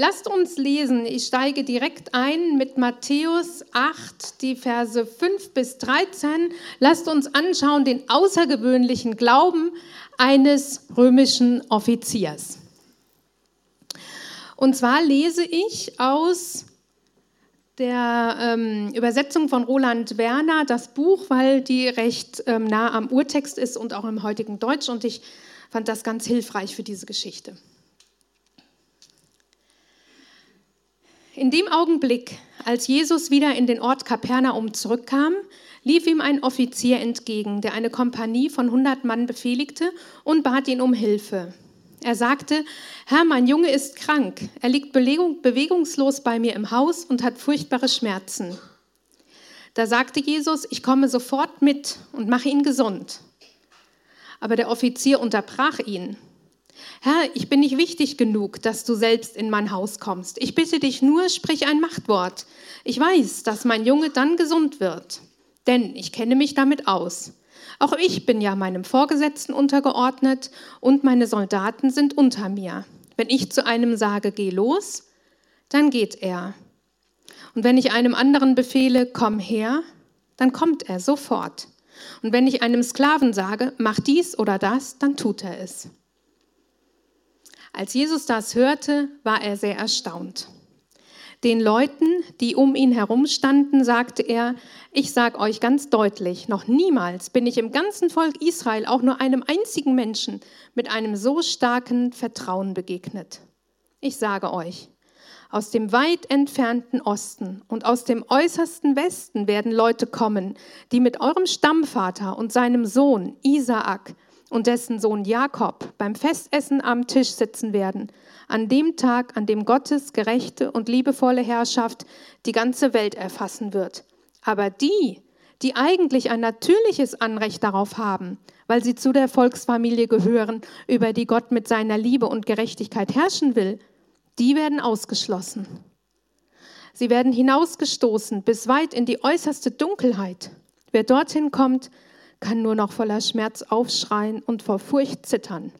Lasst uns lesen. Ich steige direkt ein mit Matthäus 8, die Verse 5 bis 13. Lasst uns anschauen den außergewöhnlichen Glauben eines römischen Offiziers. Und zwar lese ich aus der ähm, Übersetzung von Roland Werner das Buch, weil die recht ähm, nah am Urtext ist und auch im heutigen Deutsch. Und ich fand das ganz hilfreich für diese Geschichte. In dem Augenblick, als Jesus wieder in den Ort Kapernaum zurückkam, lief ihm ein Offizier entgegen, der eine Kompanie von 100 Mann befehligte und bat ihn um Hilfe. Er sagte, Herr, mein Junge ist krank, er liegt bewegungslos bei mir im Haus und hat furchtbare Schmerzen. Da sagte Jesus, ich komme sofort mit und mache ihn gesund. Aber der Offizier unterbrach ihn. Herr, ich bin nicht wichtig genug, dass du selbst in mein Haus kommst. Ich bitte dich nur, sprich ein Machtwort. Ich weiß, dass mein Junge dann gesund wird, denn ich kenne mich damit aus. Auch ich bin ja meinem Vorgesetzten untergeordnet und meine Soldaten sind unter mir. Wenn ich zu einem sage, geh los, dann geht er. Und wenn ich einem anderen befehle, komm her, dann kommt er sofort. Und wenn ich einem Sklaven sage, mach dies oder das, dann tut er es. Als Jesus das hörte, war er sehr erstaunt. Den Leuten, die um ihn herum standen, sagte er, ich sage euch ganz deutlich, noch niemals bin ich im ganzen Volk Israel auch nur einem einzigen Menschen mit einem so starken Vertrauen begegnet. Ich sage euch, aus dem weit entfernten Osten und aus dem äußersten Westen werden Leute kommen, die mit eurem Stammvater und seinem Sohn Isaak und dessen Sohn Jakob beim Festessen am Tisch sitzen werden, an dem Tag, an dem Gottes gerechte und liebevolle Herrschaft die ganze Welt erfassen wird. Aber die, die eigentlich ein natürliches Anrecht darauf haben, weil sie zu der Volksfamilie gehören, über die Gott mit seiner Liebe und Gerechtigkeit herrschen will, die werden ausgeschlossen. Sie werden hinausgestoßen bis weit in die äußerste Dunkelheit. Wer dorthin kommt, kann nur noch voller Schmerz aufschreien und vor Furcht zittern.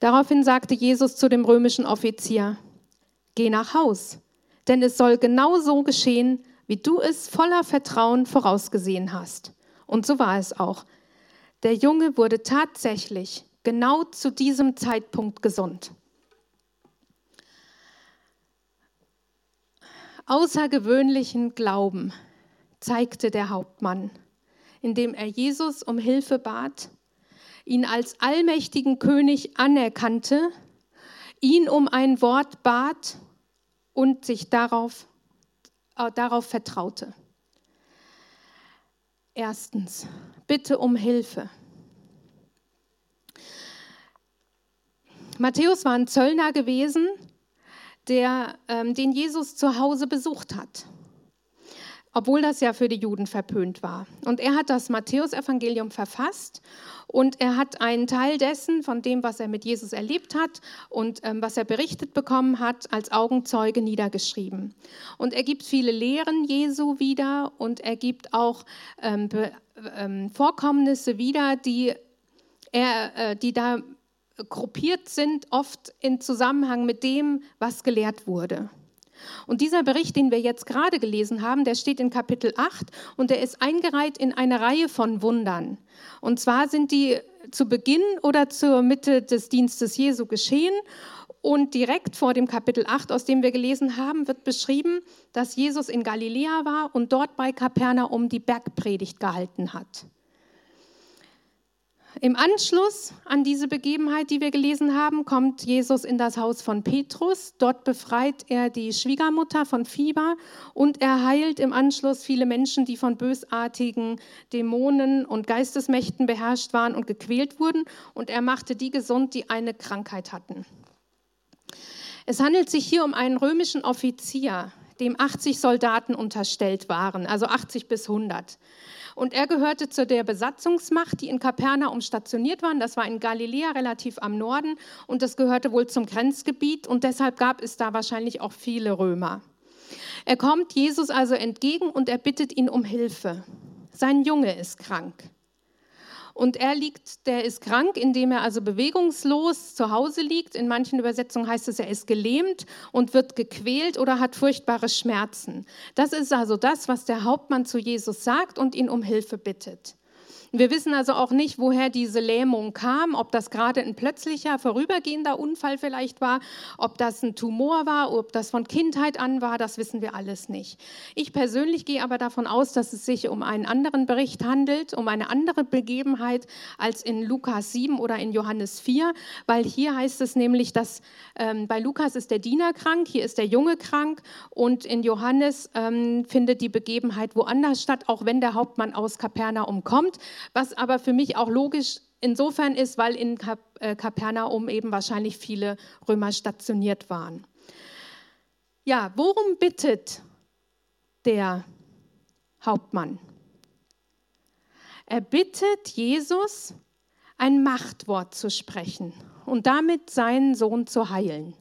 Daraufhin sagte Jesus zu dem römischen Offizier, Geh nach Haus, denn es soll genau so geschehen, wie du es voller Vertrauen vorausgesehen hast. Und so war es auch. Der Junge wurde tatsächlich genau zu diesem Zeitpunkt gesund. Außergewöhnlichen Glauben zeigte der Hauptmann indem er Jesus um Hilfe bat, ihn als allmächtigen König anerkannte, ihn um ein Wort bat und sich darauf, äh, darauf vertraute. Erstens, bitte um Hilfe. Matthäus war ein Zöllner gewesen, der, ähm, den Jesus zu Hause besucht hat obwohl das ja für die Juden verpönt war. Und er hat das Matthäusevangelium verfasst und er hat einen Teil dessen, von dem, was er mit Jesus erlebt hat und ähm, was er berichtet bekommen hat, als Augenzeuge niedergeschrieben. Und er gibt viele Lehren Jesu wieder und er gibt auch ähm, ähm, Vorkommnisse wieder, die, er, äh, die da gruppiert sind, oft in Zusammenhang mit dem, was gelehrt wurde. Und dieser Bericht, den wir jetzt gerade gelesen haben, der steht in Kapitel 8 und der ist eingereiht in eine Reihe von Wundern. Und zwar sind die zu Beginn oder zur Mitte des Dienstes Jesu geschehen. Und direkt vor dem Kapitel 8, aus dem wir gelesen haben, wird beschrieben, dass Jesus in Galiläa war und dort bei Kapernaum die Bergpredigt gehalten hat. Im Anschluss an diese Begebenheit, die wir gelesen haben, kommt Jesus in das Haus von Petrus. Dort befreit er die Schwiegermutter von Fieber und er heilt im Anschluss viele Menschen, die von bösartigen Dämonen und Geistesmächten beherrscht waren und gequält wurden. Und er machte die gesund, die eine Krankheit hatten. Es handelt sich hier um einen römischen Offizier, dem 80 Soldaten unterstellt waren, also 80 bis 100. Und er gehörte zu der Besatzungsmacht, die in Kapernaum stationiert waren. Das war in Galiläa relativ am Norden und das gehörte wohl zum Grenzgebiet und deshalb gab es da wahrscheinlich auch viele Römer. Er kommt Jesus also entgegen und er bittet ihn um Hilfe. Sein Junge ist krank. Und er liegt, der ist krank, indem er also bewegungslos zu Hause liegt. In manchen Übersetzungen heißt es, er ist gelähmt und wird gequält oder hat furchtbare Schmerzen. Das ist also das, was der Hauptmann zu Jesus sagt und ihn um Hilfe bittet. Wir wissen also auch nicht, woher diese Lähmung kam, ob das gerade ein plötzlicher, vorübergehender Unfall vielleicht war, ob das ein Tumor war, ob das von Kindheit an war, das wissen wir alles nicht. Ich persönlich gehe aber davon aus, dass es sich um einen anderen Bericht handelt, um eine andere Begebenheit als in Lukas 7 oder in Johannes 4, weil hier heißt es nämlich, dass ähm, bei Lukas ist der Diener krank, hier ist der Junge krank und in Johannes ähm, findet die Begebenheit woanders statt, auch wenn der Hauptmann aus Kapernaum kommt was aber für mich auch logisch insofern ist, weil in äh, Kapernaum eben wahrscheinlich viele Römer stationiert waren. Ja, worum bittet der Hauptmann? Er bittet Jesus, ein Machtwort zu sprechen und damit seinen Sohn zu heilen.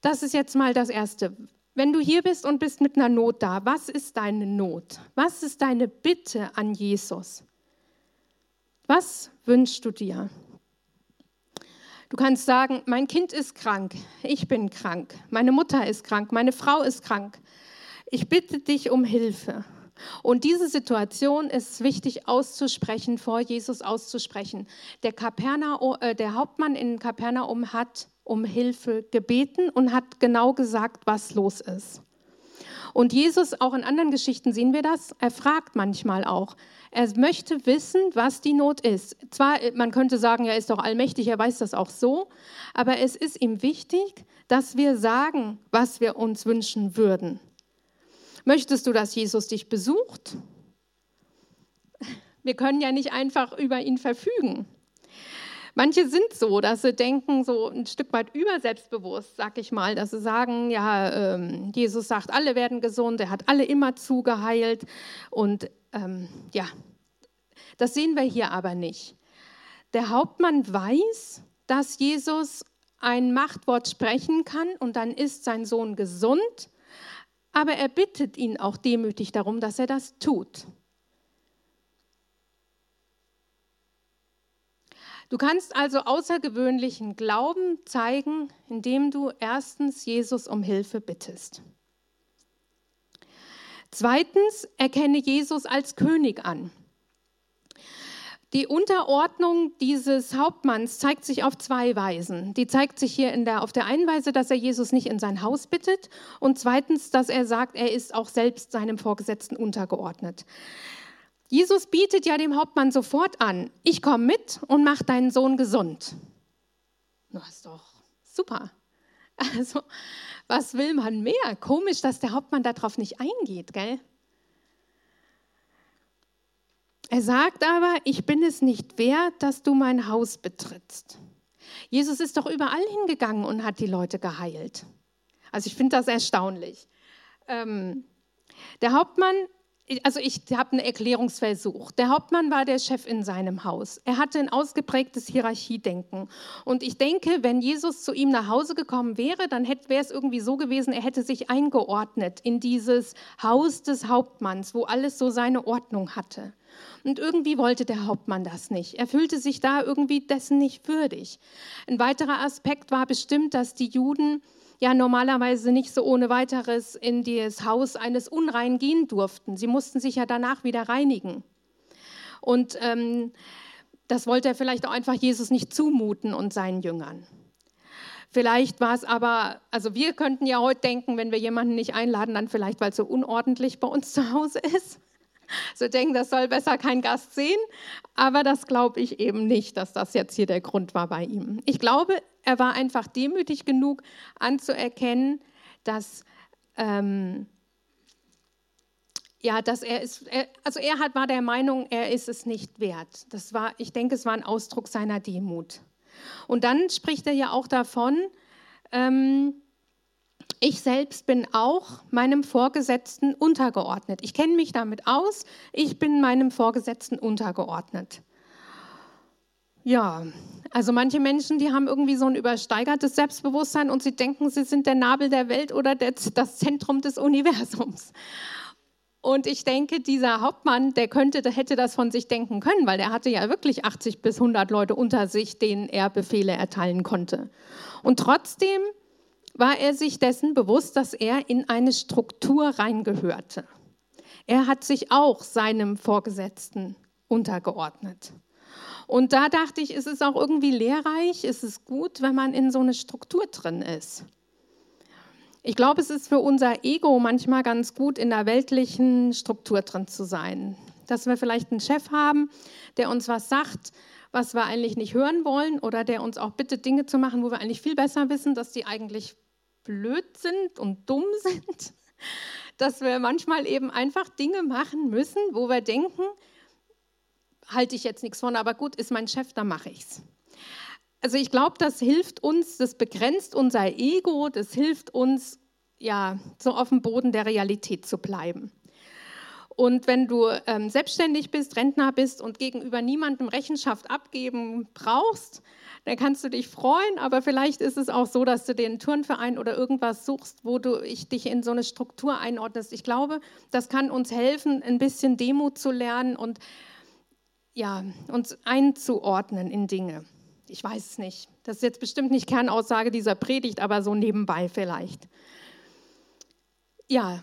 Das ist jetzt mal das Erste. Wenn du hier bist und bist mit einer Not da, was ist deine Not? Was ist deine Bitte an Jesus? Was wünschst du dir? Du kannst sagen, mein Kind ist krank, ich bin krank, meine Mutter ist krank, meine Frau ist krank. Ich bitte dich um Hilfe. Und diese Situation ist wichtig auszusprechen, vor Jesus auszusprechen. Der, Kapernaum, äh, der Hauptmann in Kapernaum hat um Hilfe gebeten und hat genau gesagt, was los ist. Und Jesus, auch in anderen Geschichten sehen wir das, er fragt manchmal auch. Er möchte wissen, was die Not ist. Zwar, man könnte sagen, er ist doch allmächtig, er weiß das auch so, aber es ist ihm wichtig, dass wir sagen, was wir uns wünschen würden. Möchtest du, dass Jesus dich besucht? Wir können ja nicht einfach über ihn verfügen. Manche sind so, dass sie denken, so ein Stück weit überselbstbewusst, sag ich mal, dass sie sagen, ja, ähm, Jesus sagt, alle werden gesund, er hat alle immer zugeheilt. Und ähm, ja, das sehen wir hier aber nicht. Der Hauptmann weiß, dass Jesus ein Machtwort sprechen kann und dann ist sein Sohn gesund, aber er bittet ihn auch demütig darum, dass er das tut. Du kannst also außergewöhnlichen Glauben zeigen, indem du erstens Jesus um Hilfe bittest. Zweitens, erkenne Jesus als König an. Die Unterordnung dieses Hauptmanns zeigt sich auf zwei Weisen. Die zeigt sich hier der, auf der einen Weise, dass er Jesus nicht in sein Haus bittet und zweitens, dass er sagt, er ist auch selbst seinem Vorgesetzten untergeordnet. Jesus bietet ja dem Hauptmann sofort an, ich komme mit und mach deinen Sohn gesund. Das ist doch super. Also, was will man mehr? Komisch, dass der Hauptmann darauf nicht eingeht, gell? Er sagt aber, ich bin es nicht wert, dass du mein Haus betrittst. Jesus ist doch überall hingegangen und hat die Leute geheilt. Also ich finde das erstaunlich. Ähm, der Hauptmann also ich habe einen Erklärungsversuch. Der Hauptmann war der Chef in seinem Haus. Er hatte ein ausgeprägtes Hierarchiedenken. Und ich denke, wenn Jesus zu ihm nach Hause gekommen wäre, dann wäre es irgendwie so gewesen, er hätte sich eingeordnet in dieses Haus des Hauptmanns, wo alles so seine Ordnung hatte. Und irgendwie wollte der Hauptmann das nicht. Er fühlte sich da irgendwie dessen nicht würdig. Ein weiterer Aspekt war bestimmt, dass die Juden ja normalerweise nicht so ohne weiteres in das Haus eines Unrein gehen durften. Sie mussten sich ja danach wieder reinigen. Und ähm, das wollte er vielleicht auch einfach Jesus nicht zumuten und seinen Jüngern. Vielleicht war es aber, also wir könnten ja heute denken, wenn wir jemanden nicht einladen, dann vielleicht, weil es so unordentlich bei uns zu Hause ist. So denken, das soll besser kein Gast sehen. Aber das glaube ich eben nicht, dass das jetzt hier der Grund war bei ihm. Ich glaube, er war einfach demütig genug anzuerkennen, dass, ähm, ja, dass er ist, er, also er hat, war der Meinung, er ist es nicht wert. Das war, ich denke, es war ein Ausdruck seiner Demut. Und dann spricht er ja auch davon, ähm, ich selbst bin auch meinem Vorgesetzten untergeordnet. Ich kenne mich damit aus, ich bin meinem Vorgesetzten untergeordnet. Ja, also manche Menschen, die haben irgendwie so ein übersteigertes Selbstbewusstsein und sie denken, sie sind der Nabel der Welt oder das Zentrum des Universums. Und ich denke, dieser Hauptmann, der könnte, der hätte das von sich denken können, weil er hatte ja wirklich 80 bis 100 Leute unter sich, denen er Befehle erteilen konnte. Und trotzdem war er sich dessen bewusst, dass er in eine Struktur reingehörte. Er hat sich auch seinem Vorgesetzten untergeordnet. Und da dachte ich, ist es auch irgendwie lehrreich, ist es gut, wenn man in so eine Struktur drin ist. Ich glaube, es ist für unser Ego manchmal ganz gut, in der weltlichen Struktur drin zu sein. Dass wir vielleicht einen Chef haben, der uns was sagt, was wir eigentlich nicht hören wollen oder der uns auch bittet, Dinge zu machen, wo wir eigentlich viel besser wissen, dass die eigentlich blöd sind und dumm sind. Dass wir manchmal eben einfach Dinge machen müssen, wo wir denken, halte ich jetzt nichts von, aber gut, ist mein Chef, dann mache ich es. Also ich glaube, das hilft uns, das begrenzt unser Ego, das hilft uns, ja, so auf dem Boden der Realität zu bleiben. Und wenn du ähm, selbstständig bist, Rentner bist und gegenüber niemandem Rechenschaft abgeben brauchst, dann kannst du dich freuen, aber vielleicht ist es auch so, dass du den Turnverein oder irgendwas suchst, wo du ich, dich in so eine Struktur einordnest. Ich glaube, das kann uns helfen, ein bisschen Demut zu lernen und ja, uns einzuordnen in Dinge. Ich weiß es nicht. Das ist jetzt bestimmt nicht Kernaussage dieser Predigt, aber so nebenbei vielleicht. Ja,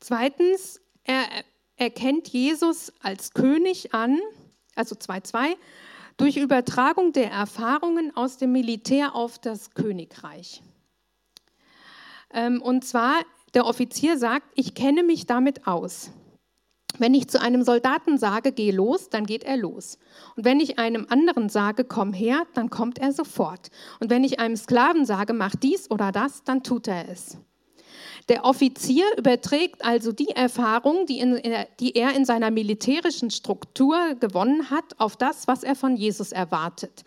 zweitens, er erkennt Jesus als König an, also 2.2, durch Übertragung der Erfahrungen aus dem Militär auf das Königreich. Ähm, und zwar, der Offizier sagt, ich kenne mich damit aus. Wenn ich zu einem Soldaten sage, geh los, dann geht er los. Und wenn ich einem anderen sage, komm her, dann kommt er sofort. Und wenn ich einem Sklaven sage, mach dies oder das, dann tut er es. Der Offizier überträgt also die Erfahrung, die, in, die, er in seiner militärischen Struktur gewonnen hat, auf das, was er von Jesus erwartet.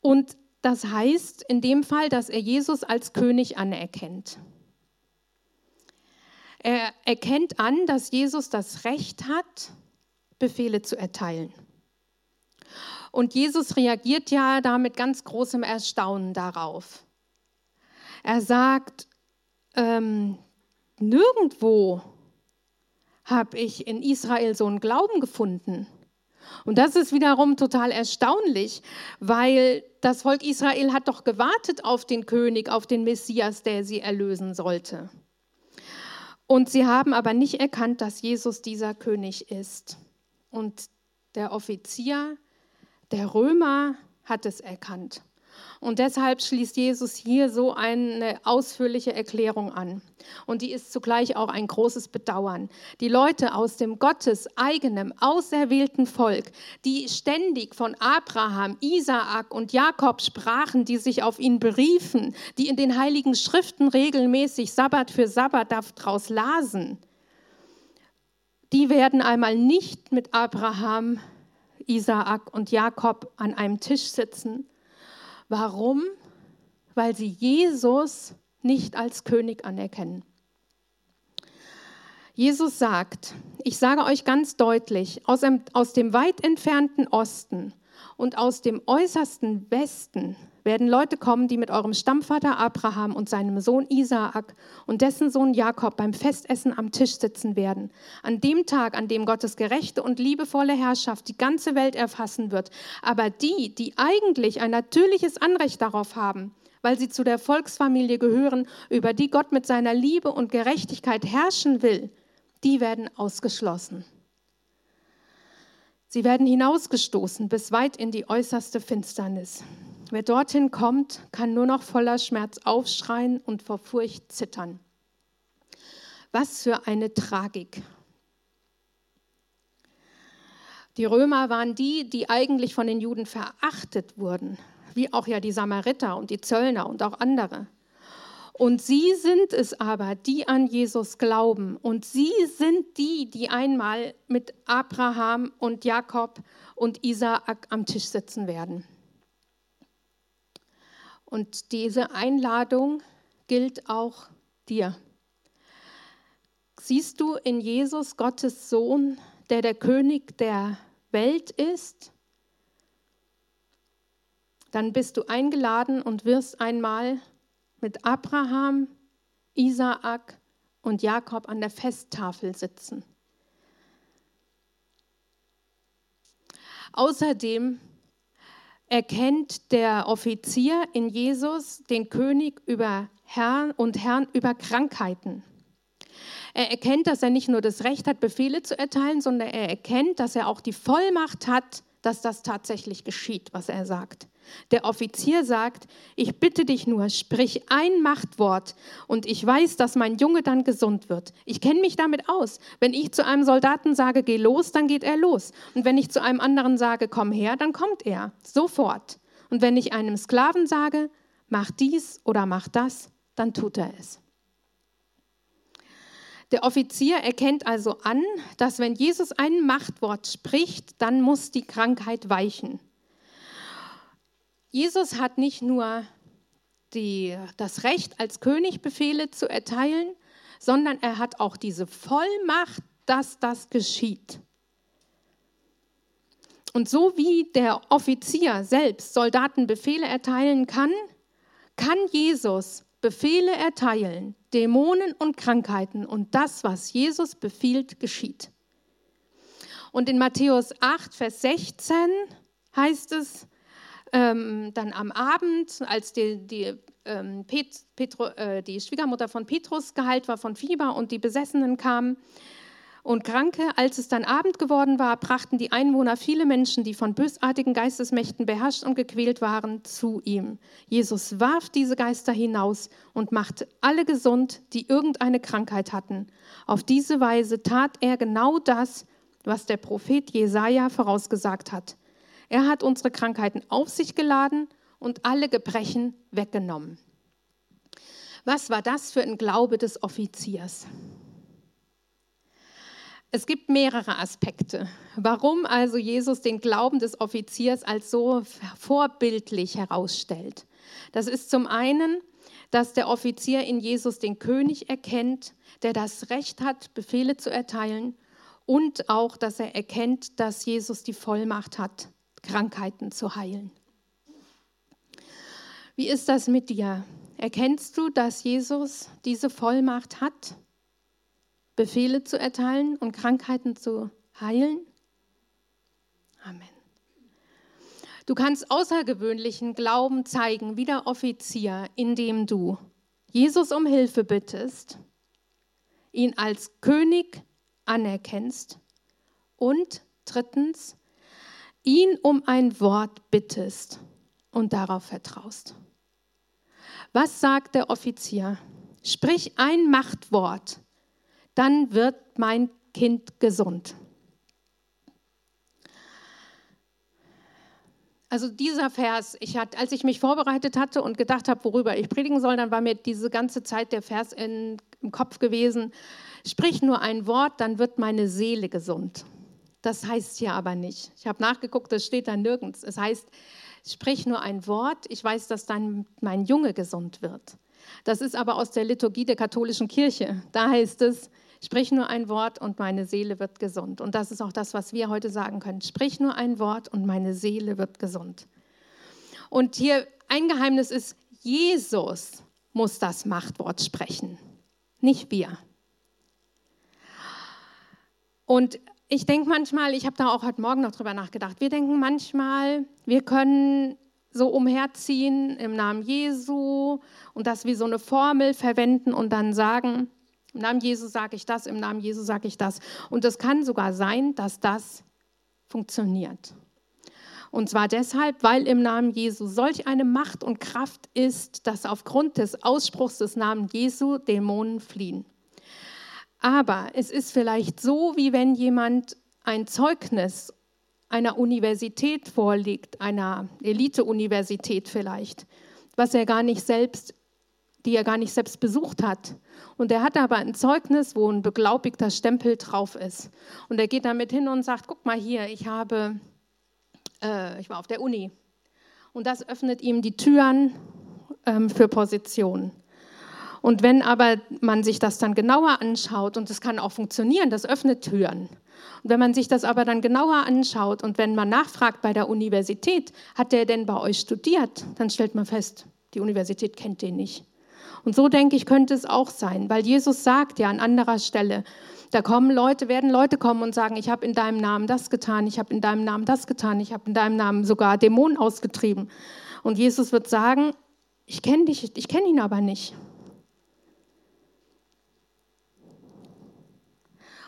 Und das heißt in dem Fall, dass er Jesus als König anerkennt. Er erkennt an, dass Jesus das Recht hat, Befehle zu erteilen. Und Jesus reagiert ja da mit ganz großem Erstaunen darauf. Er sagt, ähm, nirgendwo habe ich in Israel so einen Glauben gefunden. Und das ist wiederum total erstaunlich, weil das Volk Israel hat doch gewartet auf den König, auf den Messias, der sie erlösen sollte. Und sie haben aber nicht erkannt, dass Jesus dieser König ist. Und der Offizier, der Römer hat es erkannt. Und deshalb schließt Jesus hier so eine ausführliche Erklärung an. Und die ist zugleich auch ein großes Bedauern. Die Leute aus dem Gottes eigenem, auserwählten Volk, die ständig von Abraham, Isaak und Jakob sprachen, die sich auf ihn beriefen, die in den heiligen Schriften regelmäßig Sabbat für Sabbat daraus lasen, die werden einmal nicht mit Abraham, Isaak und Jakob an einem Tisch sitzen, Warum? Weil sie Jesus nicht als König anerkennen. Jesus sagt, ich sage euch ganz deutlich, aus dem, weit entfernten Osten und aus dem äußersten Westen werden Leute kommen, die mit eurem Stammvater Abraham und seinem Sohn Isaak und dessen Sohn Jakob beim Festessen am Tisch sitzen werden. An dem Tag, an dem Gottes gerechte und liebevolle Herrschaft die ganze Welt erfassen wird. Aber die, die eigentlich ein natürliches Anrecht darauf haben, weil sie zu der Volksfamilie gehören, über die Gott mit seiner Liebe und Gerechtigkeit herrschen will, die werden ausgeschlossen. Sie werden hinausgestoßen bis weit in die äußerste Finsternis. Wer dorthin kommt, kann nur noch voller Schmerz aufschreien und vor Furcht zittern. Was für eine Tragik. Die Römer waren die, die eigentlich von den Juden verachtet wurden, wie auch ja die Samariter und die Zöllner und auch andere. Und sie sind es aber, die an Jesus glauben. Und sie sind die, die einmal mit Abraham und Jakob und Isaak am Tisch sitzen werden. Und diese Einladung gilt auch dir. Siehst du in Jesus Gottes Sohn, der der König der Welt ist? Dann bist du eingeladen und wirst einmal mit Abraham, Isaak und Jakob an der Festtafel sitzen. Außerdem erkennt der Offizier in Jesus den König über Herrn und Herrn über Krankheiten. Er erkennt, dass er nicht nur das Recht hat, Befehle zu erteilen, sondern er erkennt, dass er auch die Vollmacht hat, dass das tatsächlich geschieht, was er sagt. Der Offizier sagt, ich bitte dich nur, sprich ein Machtwort und ich weiß, dass mein Junge dann gesund wird. Ich kenne mich damit aus. Wenn ich zu einem Soldaten sage, geh los, dann geht er los. Und wenn ich zu einem anderen sage, komm her, dann kommt er. Sofort. Und wenn ich einem Sklaven sage, mach dies oder mach das, dann tut er es. Der Offizier erkennt also an, dass wenn Jesus ein Machtwort spricht, dann muss die Krankheit weichen. Jesus hat nicht nur die, das Recht, als König Befehle zu erteilen, sondern er hat auch diese Vollmacht, dass das geschieht. Und so wie der Offizier selbst Soldaten Befehle erteilen kann, kann Jesus Befehle erteilen, Dämonen und Krankheiten und das, was Jesus befiehlt, geschieht. Und in Matthäus 8, Vers 16 heißt es, ähm, dann am Abend, als die, die, ähm, Pet, Petro, äh, die Schwiegermutter von Petrus geheilt war von Fieber und die Besessenen kamen und Kranke, als es dann Abend geworden war, brachten die Einwohner viele Menschen, die von bösartigen Geistesmächten beherrscht und gequält waren, zu ihm. Jesus warf diese Geister hinaus und machte alle gesund, die irgendeine Krankheit hatten. Auf diese Weise tat er genau das, was der Prophet Jesaja vorausgesagt hat. Er hat unsere Krankheiten auf sich geladen und alle Gebrechen weggenommen. Was war das für ein Glaube des Offiziers? Es gibt mehrere Aspekte, warum also Jesus den Glauben des Offiziers als so vorbildlich herausstellt. Das ist zum einen, dass der Offizier in Jesus den König erkennt, der das Recht hat, Befehle zu erteilen und auch, dass er erkennt, dass Jesus die Vollmacht hat, Krankheiten zu heilen. Wie ist das mit dir? Erkennst du, dass Jesus diese Vollmacht hat, Befehle zu erteilen und Krankheiten zu heilen? Amen. Du kannst außergewöhnlichen Glauben zeigen, wie der Offizier, indem du Jesus um Hilfe bittest, ihn als König anerkennst und drittens ihn um ein Wort bittest und darauf vertraust. Was sagt der Offizier? Sprich ein Machtwort, dann wird mein Kind gesund. Also dieser Vers, ich hatte, als ich mich vorbereitet hatte und gedacht habe, worüber ich predigen soll, dann war mir diese ganze Zeit der Vers in, im Kopf gewesen, sprich nur ein Wort, dann wird meine Seele gesund. Das heißt hier aber nicht. Ich habe nachgeguckt, das steht da nirgends. Es heißt, sprich nur ein Wort, ich weiß, dass dann mein Junge gesund wird. Das ist aber aus der Liturgie der katholischen Kirche. Da heißt es, sprich nur ein Wort und meine Seele wird gesund. Und das ist auch das, was wir heute sagen können. Sprich nur ein Wort und meine Seele wird gesund. Und hier ein Geheimnis ist, Jesus muss das Machtwort sprechen, nicht wir. Und ich denke manchmal, ich habe da auch heute Morgen noch drüber nachgedacht, wir denken manchmal, wir können so umherziehen im Namen Jesu und das wie so eine Formel verwenden und dann sagen, im Namen Jesu sage ich das, im Namen Jesu sage ich das. Und es kann sogar sein, dass das funktioniert. Und zwar deshalb, weil im Namen Jesu solch eine Macht und Kraft ist, dass aufgrund des Ausspruchs des Namens Jesu Dämonen fliehen. Aber es ist vielleicht so, wie wenn jemand ein Zeugnis einer Universität vorlegt, einer Elite-Universität vielleicht, was er gar nicht selbst, die er gar nicht selbst besucht hat. Und er hat aber ein Zeugnis, wo ein beglaubigter Stempel drauf ist. Und er geht damit hin und sagt: Guck mal hier, ich habe, äh, ich war auf der Uni. Und das öffnet ihm die Türen ähm, für Positionen. Und wenn aber man sich das dann genauer anschaut, und das kann auch funktionieren, das öffnet Türen. Und wenn man sich das aber dann genauer anschaut und wenn man nachfragt bei der Universität, hat der denn bei euch studiert, dann stellt man fest, die Universität kennt den nicht. Und so denke ich, könnte es auch sein, weil Jesus sagt ja an anderer Stelle, da kommen Leute, werden Leute kommen und sagen, ich habe in deinem Namen das getan, ich habe in deinem Namen das getan, ich habe in deinem Namen sogar Dämonen ausgetrieben. Und Jesus wird sagen, ich kenne dich, ich kenne ihn aber nicht.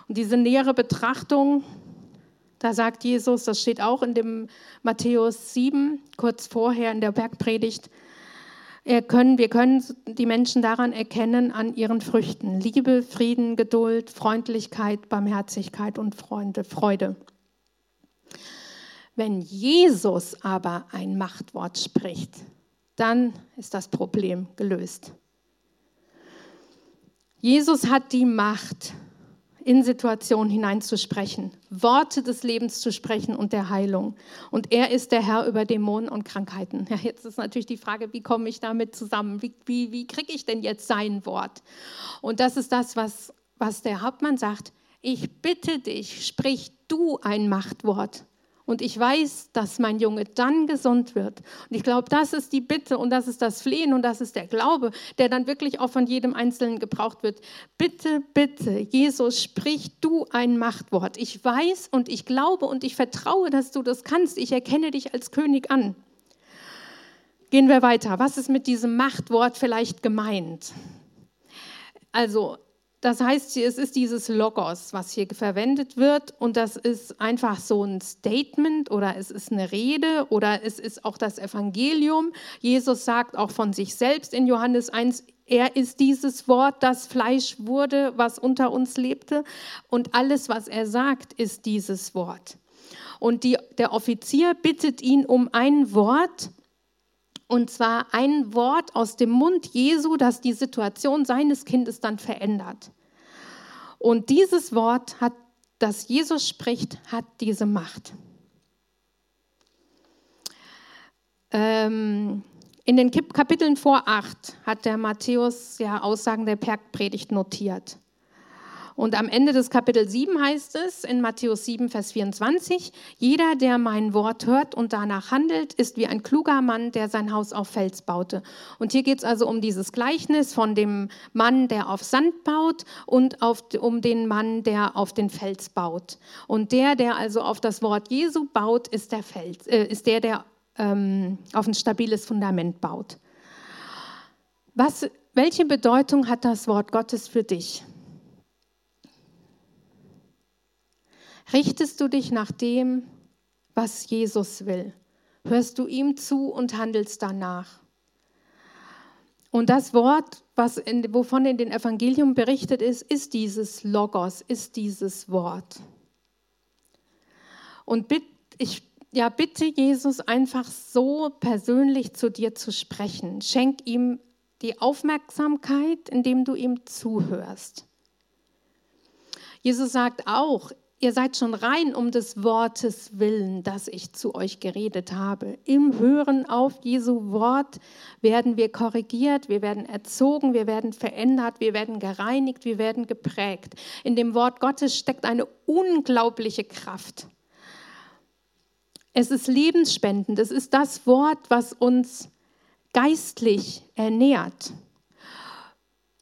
Und diese nähere Betrachtung, da sagt Jesus, das steht auch in dem Matthäus 7, kurz vorher in der Bergpredigt, können, wir können die Menschen daran erkennen an ihren Früchten. Liebe, Frieden, Geduld, Freundlichkeit, Barmherzigkeit und Freunde, Freude. Wenn Jesus aber ein Machtwort spricht, dann ist das Problem gelöst. Jesus hat die Macht, in Situationen hineinzusprechen, Worte des Lebens zu sprechen und der Heilung. Und er ist der Herr über Dämonen und Krankheiten. Ja, jetzt ist natürlich die Frage, wie komme ich damit zusammen? Wie, wie, wie kriege ich denn jetzt sein Wort? Und das ist das, was, was der Hauptmann sagt. Ich bitte dich, sprich du ein Machtwort. Und ich weiß, dass mein Junge dann gesund wird. Und ich glaube, das ist die Bitte und das ist das Flehen und das ist der Glaube, der dann wirklich auch von jedem Einzelnen gebraucht wird. Bitte, bitte, Jesus, sprich du ein Machtwort. Ich weiß und ich glaube und ich vertraue, dass du das kannst. Ich erkenne dich als König an. Gehen wir weiter. Was ist mit diesem Machtwort vielleicht gemeint? Also das heißt, es ist dieses Logos, was hier verwendet wird und das ist einfach so ein Statement oder es ist eine Rede oder es ist auch das Evangelium. Jesus sagt auch von sich selbst in Johannes 1, er ist dieses Wort, das Fleisch wurde, was unter uns lebte und alles, was er sagt, ist dieses Wort. Und die, der Offizier bittet ihn um ein Wort, und zwar ein Wort aus dem Mund Jesu, das die Situation seines Kindes dann verändert. Und dieses Wort, hat, das Jesus spricht, hat diese Macht. Ähm, in den Kapiteln vor acht hat der Matthäus ja Aussagen der Bergpredigt notiert. Und am Ende des Kapitel 7 heißt es in Matthäus 7, Vers 24, jeder, der mein Wort hört und danach handelt, ist wie ein kluger Mann, der sein Haus auf Fels baute. Und hier geht es also um dieses Gleichnis von dem Mann, der auf Sand baut und auf, um den Mann, der auf den Fels baut. Und der, der also auf das Wort Jesu baut, ist der, Fels, äh, ist der, der ähm, auf ein stabiles Fundament baut. Was, welche Bedeutung hat das Wort Gottes für dich? Richtest du dich nach dem, was Jesus will? Hörst du ihm zu und handelst danach? Und das Wort, in, wovon in den Evangelium berichtet ist, ist dieses Logos, ist dieses Wort. Und bitt, ich ja, bitte Jesus einfach so persönlich zu dir zu sprechen. Schenk ihm die Aufmerksamkeit, indem du ihm zuhörst. Jesus sagt auch, Ihr seid schon rein um des Wortes willen, das ich zu euch geredet habe. Im Hören auf Jesu Wort werden wir korrigiert, wir werden erzogen, wir werden verändert, wir werden gereinigt, wir werden geprägt. In dem Wort Gottes steckt eine unglaubliche Kraft. Es ist lebensspendend, es ist das Wort, was uns geistlich ernährt.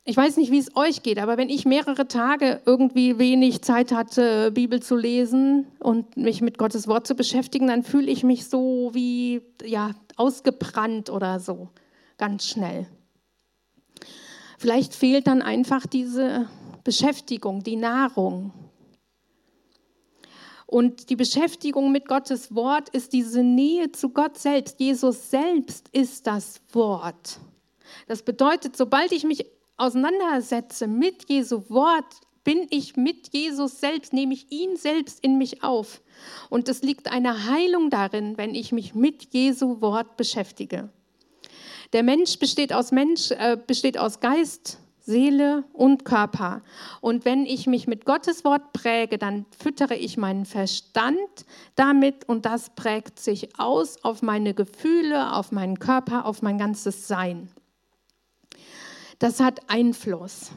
Ich weiß nicht, wie es euch geht, aber wenn ich mehrere Tage irgendwie wenig Zeit hatte, Bibel zu lesen und mich mit Gottes Wort zu beschäftigen, dann fühle ich mich so wie ja, ausgebrannt oder so, ganz schnell. Vielleicht fehlt dann einfach diese Beschäftigung, die Nahrung. Und die Beschäftigung mit Gottes Wort ist diese Nähe zu Gott selbst. Jesus selbst ist das Wort. Das bedeutet, sobald ich mich auseinandersetze mit Jesu Wort, bin ich mit Jesus selbst, nehme ich ihn selbst in mich auf. Und es liegt eine Heilung darin, wenn ich mich mit Jesu Wort beschäftige. Der Mensch besteht aus Mensch, äh, besteht aus Geist, Seele und Körper. Und wenn ich mich mit Gottes Wort präge, dann füttere ich meinen Verstand damit und das prägt sich aus auf meine Gefühle, auf meinen Körper, auf mein ganzes Sein das hat Einfluss.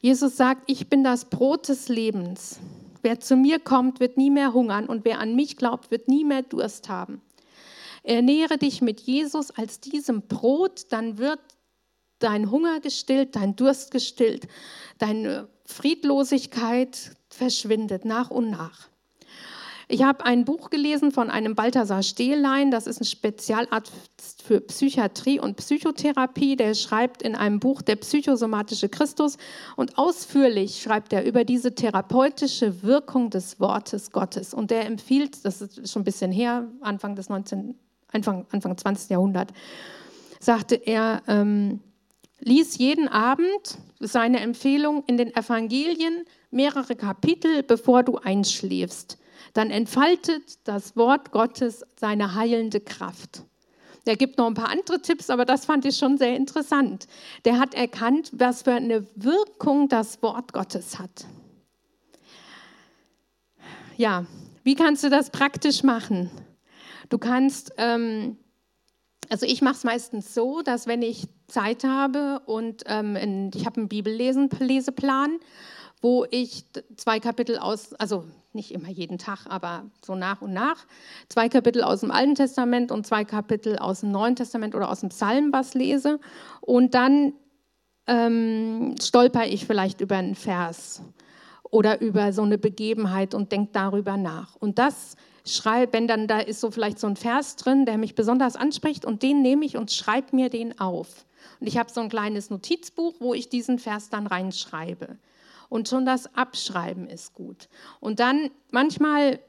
Jesus sagt, ich bin das Brot des Lebens. Wer zu mir kommt, wird nie mehr hungern und wer an mich glaubt, wird nie mehr Durst haben. Ernähre dich mit Jesus als diesem Brot, dann wird dein Hunger gestillt, dein Durst gestillt, deine Friedlosigkeit verschwindet nach und nach. Ich habe ein Buch gelesen von einem Balthasar Stehlein, das ist ein Spezialarzt für Psychiatrie und Psychotherapie, der schreibt in einem Buch Der psychosomatische Christus und ausführlich schreibt er über diese therapeutische Wirkung des Wortes Gottes. Und der empfiehlt, das ist schon ein bisschen her, Anfang des 19, Anfang, Anfang 20. Jahrhundert, sagte er, ähm, lies jeden Abend seine Empfehlung in den Evangelien mehrere Kapitel, bevor du einschläfst dann entfaltet das Wort Gottes seine heilende Kraft. Er gibt noch ein paar andere Tipps, aber das fand ich schon sehr interessant. Der hat erkannt, was für eine Wirkung das Wort Gottes hat. Ja, wie kannst du das praktisch machen? Du kannst, ähm, also ich mache es meistens so, dass wenn ich Zeit habe und ähm, ich habe einen Bibelleseplan, wo ich zwei Kapitel aus, also nicht immer jeden Tag, aber so nach und nach, zwei Kapitel aus dem Alten Testament und zwei Kapitel aus dem Neuen Testament oder aus dem Psalm was lese. Und dann ähm, stolper ich vielleicht über einen Vers oder über so eine Begebenheit und denke darüber nach. Und das schreibe, wenn dann da ist so vielleicht so ein Vers drin, der mich besonders anspricht und den nehme ich und schreibe mir den auf. Und ich habe so ein kleines Notizbuch, wo ich diesen Vers dann reinschreibe. Und schon das Abschreiben ist gut. Und dann manchmal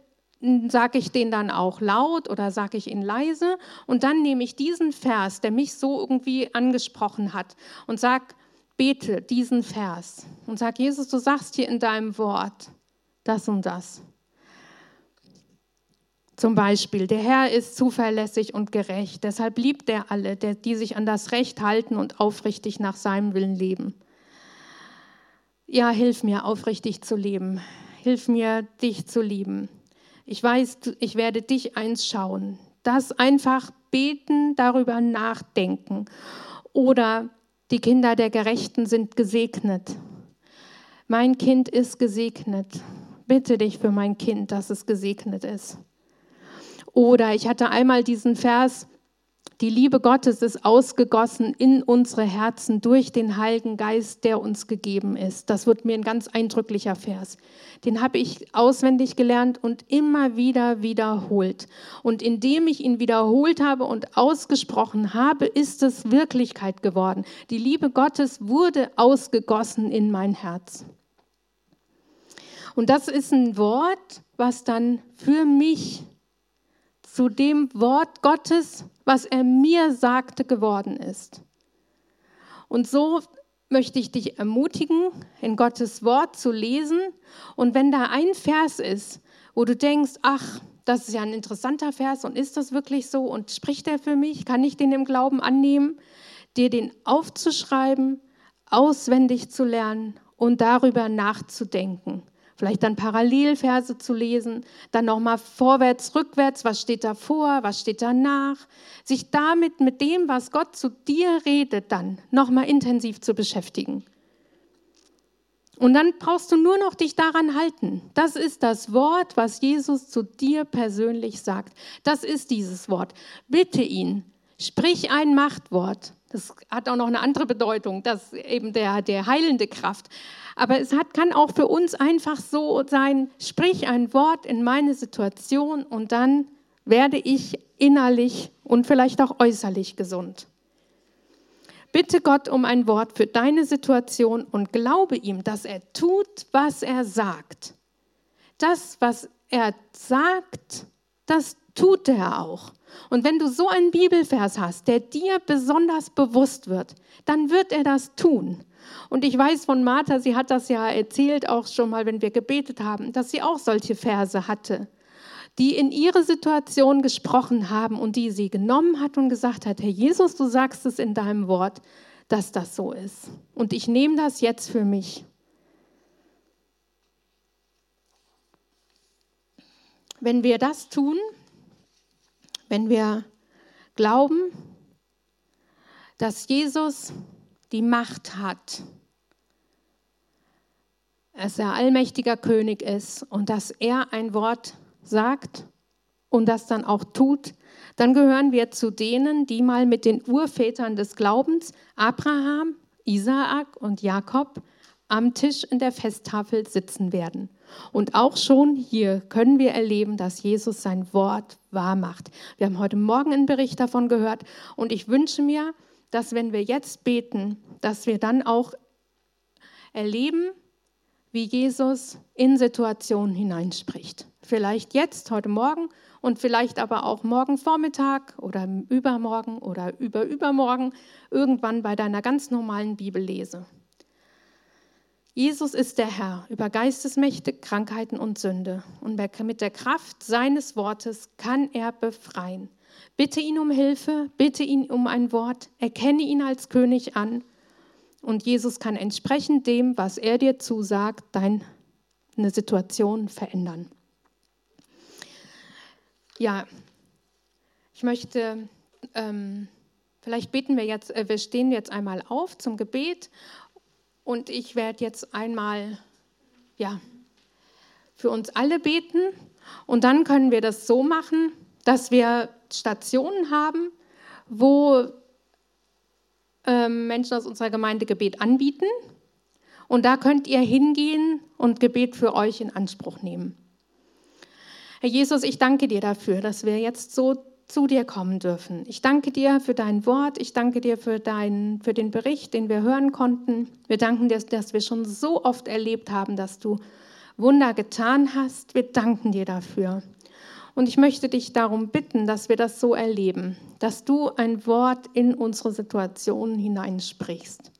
sage ich den dann auch laut oder sage ich ihn leise und dann nehme ich diesen Vers, der mich so irgendwie angesprochen hat und sage, bete diesen Vers und sage, Jesus, du sagst hier in deinem Wort das und das. Zum Beispiel, der Herr ist zuverlässig und gerecht, deshalb liebt er alle, die sich an das Recht halten und aufrichtig nach seinem Willen leben. Ja, hilf mir, aufrichtig zu leben. Hilf mir, dich zu lieben. Ich weiß, ich werde dich eins schauen. Das einfach beten, darüber nachdenken. Oder die Kinder der Gerechten sind gesegnet. Mein Kind ist gesegnet. Bitte dich für mein Kind, dass es gesegnet ist. Oder ich hatte einmal diesen Vers, die Liebe Gottes ist ausgegossen in unsere Herzen durch den Heiligen Geist, der uns gegeben ist. Das wird mir ein ganz eindrücklicher Vers. Den habe ich auswendig gelernt und immer wieder wiederholt. Und indem ich ihn wiederholt habe und ausgesprochen habe, ist es Wirklichkeit geworden. Die Liebe Gottes wurde ausgegossen in mein Herz. Und das ist ein Wort, was dann für mich zu dem Wort Gottes, was er mir sagte, geworden ist. Und so möchte ich dich ermutigen, in Gottes Wort zu lesen. Und wenn da ein Vers ist, wo du denkst, ach, das ist ja ein interessanter Vers und ist das wirklich so und spricht er für mich, kann ich den im Glauben annehmen, dir den aufzuschreiben, auswendig zu lernen und darüber nachzudenken vielleicht dann Parallelverse zu lesen, dann nochmal vorwärts, rückwärts, was steht da vor, was steht danach, sich damit mit dem, was Gott zu dir redet, dann nochmal intensiv zu beschäftigen. Und dann brauchst du nur noch dich daran halten. Das ist das Wort, was Jesus zu dir persönlich sagt. Das ist dieses Wort. Bitte ihn, sprich ein Machtwort. Das hat auch noch eine andere Bedeutung, das eben der, der heilende Kraft. Aber es hat, kann auch für uns einfach so sein, sprich ein Wort in meine Situation und dann werde ich innerlich und vielleicht auch äußerlich gesund. Bitte Gott um ein Wort für deine Situation und glaube ihm, dass er tut, was er sagt. Das, was er sagt, das tut er auch. Und wenn du so einen Bibelvers hast, der dir besonders bewusst wird, dann wird er das tun. Und ich weiß von Martha, sie hat das ja erzählt, auch schon mal, wenn wir gebetet haben, dass sie auch solche Verse hatte, die in ihre Situation gesprochen haben und die sie genommen hat und gesagt hat, Herr Jesus, du sagst es in deinem Wort, dass das so ist. Und ich nehme das jetzt für mich. Wenn wir das tun, wenn wir glauben, dass Jesus die Macht hat, dass er allmächtiger König ist und dass er ein Wort sagt und das dann auch tut, dann gehören wir zu denen, die mal mit den Urvätern des Glaubens, Abraham, Isaak und Jakob, am Tisch in der Festtafel sitzen werden. Und auch schon hier können wir erleben, dass Jesus sein Wort wahr macht. Wir haben heute Morgen einen Bericht davon gehört und ich wünsche mir, dass wenn wir jetzt beten, dass wir dann auch erleben, wie Jesus in Situationen hineinspricht. Vielleicht jetzt, heute Morgen und vielleicht aber auch morgen Vormittag oder übermorgen oder überübermorgen irgendwann bei deiner ganz normalen Bibellese. Jesus ist der Herr über Geistesmächte, Krankheiten und Sünde. Und mit der Kraft seines Wortes kann er befreien. Bitte ihn um Hilfe, bitte ihn um ein Wort, erkenne ihn als König an. Und Jesus kann entsprechend dem, was er dir zusagt, deine Situation verändern. Ja, ich möchte, ähm, vielleicht beten wir jetzt, äh, wir stehen jetzt einmal auf zum Gebet und ich werde jetzt einmal, ja, für uns alle beten und dann können wir das so machen, dass wir Stationen haben, wo ähm, Menschen aus unserer Gemeinde Gebet anbieten. Und da könnt ihr hingehen und Gebet für euch in Anspruch nehmen. Herr Jesus, ich danke dir dafür, dass wir jetzt so zu dir kommen dürfen. Ich danke dir für dein Wort. Ich danke dir für, dein, für den Bericht, den wir hören konnten. Wir danken dir, dass wir schon so oft erlebt haben, dass du Wunder getan hast. Wir danken dir dafür. Und ich möchte dich darum bitten, dass wir das so erleben, dass du ein Wort in unsere Situationen hineinsprichst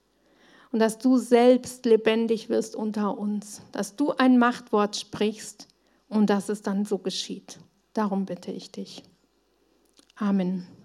und dass du selbst lebendig wirst unter uns, dass du ein Machtwort sprichst und dass es dann so geschieht. Darum bitte ich dich. Amen.